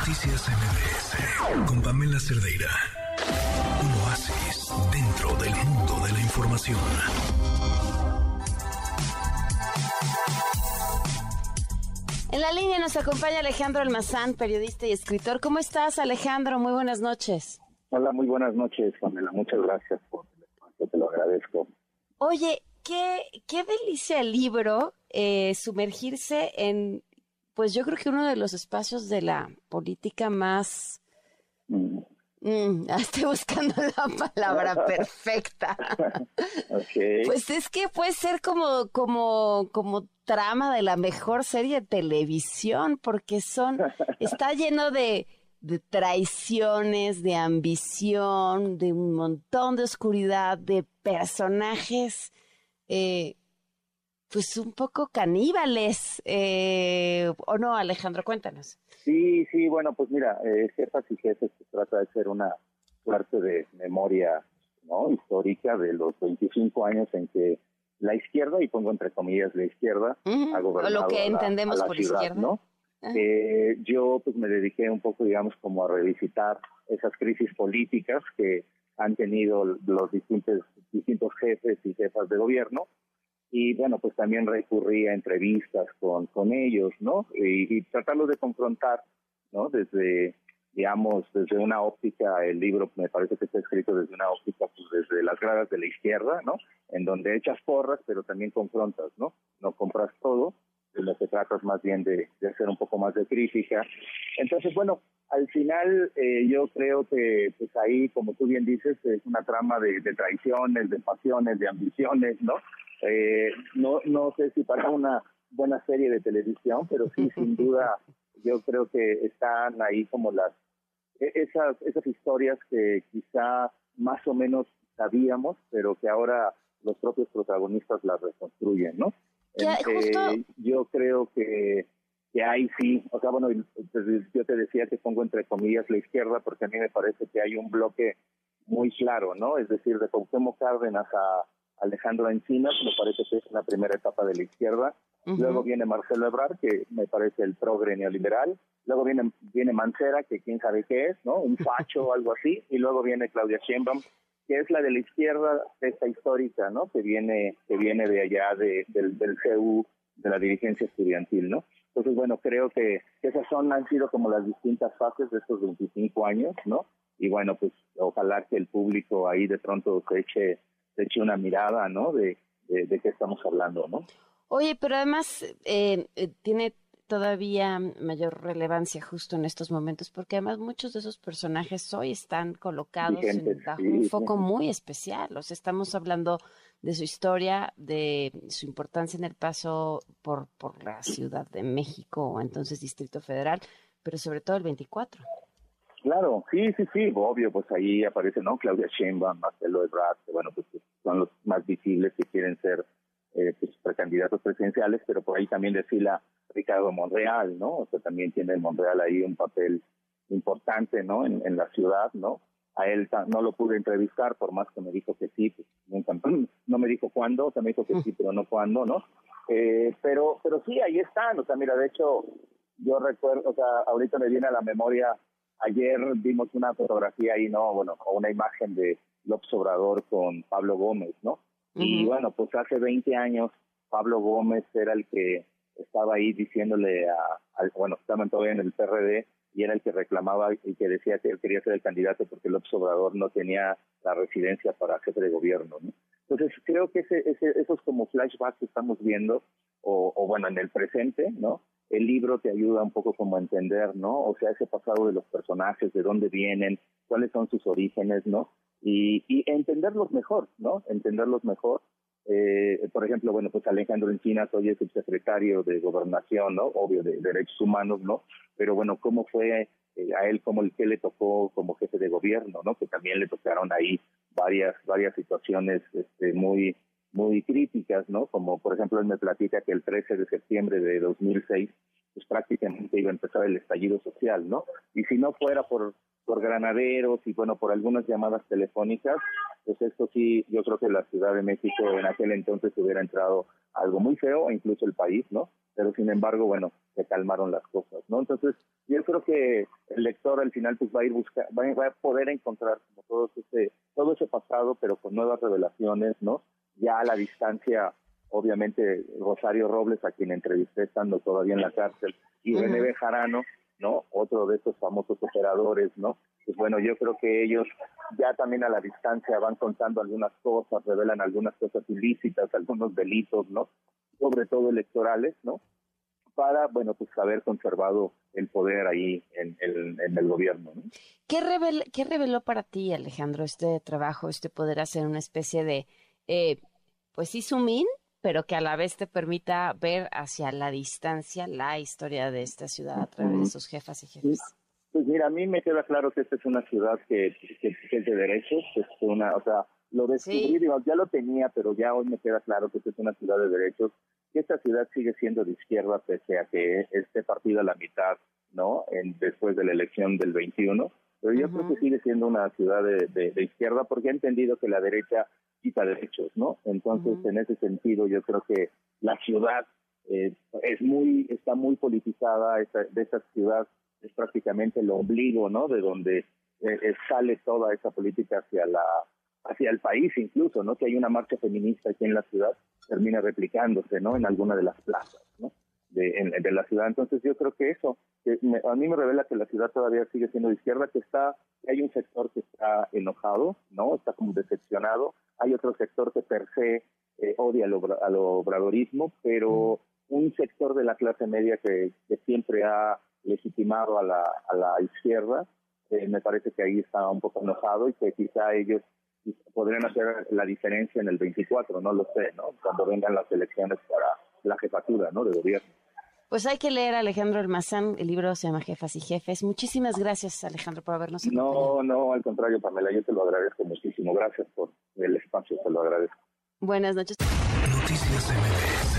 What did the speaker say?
Noticias MBS con Pamela Cerdeira. Un oasis dentro del mundo de la información. En la línea nos acompaña Alejandro Almazán, periodista y escritor. ¿Cómo estás, Alejandro? Muy buenas noches. Hola, muy buenas noches, Pamela. Muchas gracias por el espacio, te lo agradezco. Oye, qué, qué delicia el libro, eh, sumergirse en pues yo creo que uno de los espacios de la política más... Mm. Mm, estoy buscando la palabra perfecta. Pues es que puede ser como, como, como trama de la mejor serie de televisión, porque son, está lleno de, de traiciones, de ambición, de un montón de oscuridad, de personajes eh, pues un poco caníbales, eh, ¿o no, Alejandro? Cuéntanos. Sí, sí, bueno, pues mira, eh, Jefas y Jefes se trata de ser una suerte de memoria ¿no? histórica de los 25 años en que la izquierda, y pongo entre comillas la izquierda, ha gobernado lo que entendemos por izquierda. ¿no? Eh, yo pues me dediqué un poco, digamos, como a revisitar esas crisis políticas que han tenido los distintos, distintos jefes y jefas de gobierno y bueno, pues también recurrí a entrevistas con, con ellos, ¿no? Y, y tratarlos de confrontar, ¿no? Desde, digamos, desde una óptica, el libro me parece que está escrito desde una óptica, pues desde las gradas de la izquierda, ¿no? En donde echas porras, pero también confrontas, ¿no? No compras todo, de lo que tratas más bien de, de hacer un poco más de crítica. Entonces, bueno, al final eh, yo creo que pues ahí, como tú bien dices, es una trama de, de traiciones, de pasiones, de ambiciones, ¿no? Eh, no, no sé si para una buena serie de televisión, pero sí, sin duda, yo creo que están ahí como las e, esas esas historias que quizá más o menos sabíamos, pero que ahora los propios protagonistas las reconstruyen, ¿no? yo creo que que ahí sí, o sea, bueno, pues, yo te decía que pongo entre comillas la izquierda porque a mí me parece que hay un bloque muy claro, ¿no? Es decir, de Cuauhtémoc Cárdenas a Alejandro Encinas, me parece que es la primera etapa de la izquierda. Luego viene Marcelo Ebrard, que me parece el progre neoliberal. Luego viene, viene Mancera, que quién sabe qué es, ¿no? Un facho o algo así. Y luego viene Claudia Sheinbaum, que es la de la izquierda, esta histórica, ¿no? Que viene, que viene de allá de, del, del CEU, de la dirigencia estudiantil, ¿no? Entonces, bueno, creo que esas son, han sido como las distintas fases de estos 25 años, ¿no? Y bueno, pues ojalá que el público ahí de pronto se eche se eche una mirada, ¿no? De, de, qué estamos hablando, ¿no? Oye, pero además eh, eh, tiene todavía mayor relevancia justo en estos momentos, porque además muchos de esos personajes hoy están colocados bajo un foco muy especial. O sea, estamos hablando de su historia, de su importancia en el paso por, por la Ciudad de México, o entonces Distrito Federal, pero sobre todo el 24. Claro, sí, sí, sí, obvio, pues ahí aparece, ¿no? Claudia Sheinbaum, Marcelo Ebrard, que bueno, pues son los más visibles que quieren ser precandidatos presidenciales, pero por ahí también desfila Ricardo Monreal, ¿no? O sea, también tiene el Monreal ahí un papel importante, ¿no? En, en la ciudad, ¿no? A él no lo pude entrevistar, por más que me dijo que sí, pues nunca, no me dijo cuándo, o sea, me dijo que sí, pero no cuándo, ¿no? Eh, pero, pero sí, ahí están, o sea, mira, de hecho, yo recuerdo, o sea, ahorita me viene a la memoria Ayer vimos una fotografía ahí, ¿no? Bueno, o una imagen de López Obrador con Pablo Gómez, ¿no? Y bueno, pues hace 20 años Pablo Gómez era el que estaba ahí diciéndole a, bueno, estaban todavía en el PRD y era el que reclamaba y que decía que él quería ser el candidato porque López Obrador no tenía la residencia para jefe de gobierno, ¿no? Entonces creo que ese, ese, esos como flashbacks que estamos viendo, o, o bueno, en el presente, ¿no? el libro te ayuda un poco como a entender, ¿no? O sea, ese pasado de los personajes, de dónde vienen, cuáles son sus orígenes, ¿no? Y, y entenderlos mejor, ¿no? Entenderlos mejor. Eh, por ejemplo, bueno, pues Alejandro Encinas hoy es subsecretario de Gobernación, ¿no? Obvio, de Derechos Humanos, ¿no? Pero bueno, ¿cómo fue eh, a él como el que le tocó como jefe de gobierno, ¿no? Que también le tocaron ahí varias, varias situaciones este, muy muy críticas, ¿no? Como por ejemplo él me platica que el 13 de septiembre de 2006 pues prácticamente iba a empezar el estallido social, ¿no? Y si no fuera por por granaderos y bueno, por algunas llamadas telefónicas, pues esto sí, yo creo que la Ciudad de México en aquel entonces hubiera entrado algo muy feo, incluso el país, ¿no? Pero sin embargo, bueno, se calmaron las cosas, ¿no? Entonces, yo creo que el lector al final pues va a ir buscar, va, a poder encontrar como todo ese, todo ese pasado, pero con nuevas revelaciones, ¿no? Ya a la distancia, obviamente, Rosario Robles, a quien entrevisté estando todavía en la cárcel, y René Bejarano, ¿no? Otro de estos famosos operadores, ¿no? Pues bueno, yo creo que ellos ya también a la distancia van contando algunas cosas, revelan algunas cosas ilícitas, algunos delitos, ¿no? Sobre todo electorales, ¿no? Para, bueno, pues haber conservado el poder ahí en, el gobierno. ¿no? ¿Qué, ¿Qué reveló para ti, Alejandro, este trabajo, este poder hacer una especie de, eh, pues sí, sumín, pero que a la vez te permita ver hacia la distancia la historia de esta ciudad a través de sus jefas y jefes? Pues mira, a mí me queda claro que esta es una ciudad que, es de derechos, es una, o sea, lo descubrí, ya lo tenía, pero ya hoy me queda claro que esta es una ciudad de derechos, que esta ciudad sigue siendo de izquierda pese a que esté partida a la mitad, ¿no? En, después de la elección del 21, pero yo creo que sigue siendo una ciudad de, izquierda porque ha entendido que la derecha quita derechos, ¿no? Entonces, en ese sentido, yo creo que la ciudad eh, es muy, está muy politizada, de esa ciudad es prácticamente el ombligo, ¿no? De donde eh, eh, sale toda esa política hacia la hacia el país incluso, ¿no? Que hay una marcha feminista aquí en la ciudad, termina replicándose, ¿no? En alguna de las plazas, ¿no? De, de la ciudad. Entonces yo creo que eso, a mí me revela que la ciudad todavía sigue siendo de izquierda, que está, que hay un sector que está enojado, ¿no? Está como decepcionado. Hay otro sector que per se eh, odia al, al obradorismo, pero un sector de la clase media que, que siempre ha legitimado a la, a la izquierda, eh, me parece que ahí está un poco enojado y que quizá ellos podrían hacer la diferencia en el 24, no lo sé, ¿no? Cuando vengan las elecciones para la jefatura, ¿no? De gobierno. Pues hay que leer a Alejandro Almazán, el libro se llama Jefas y Jefes. Muchísimas gracias, Alejandro, por habernos No, no, al contrario, Pamela, yo te lo agradezco muchísimo. Gracias por el espacio, te lo agradezco. Buenas noches. Noticias MBS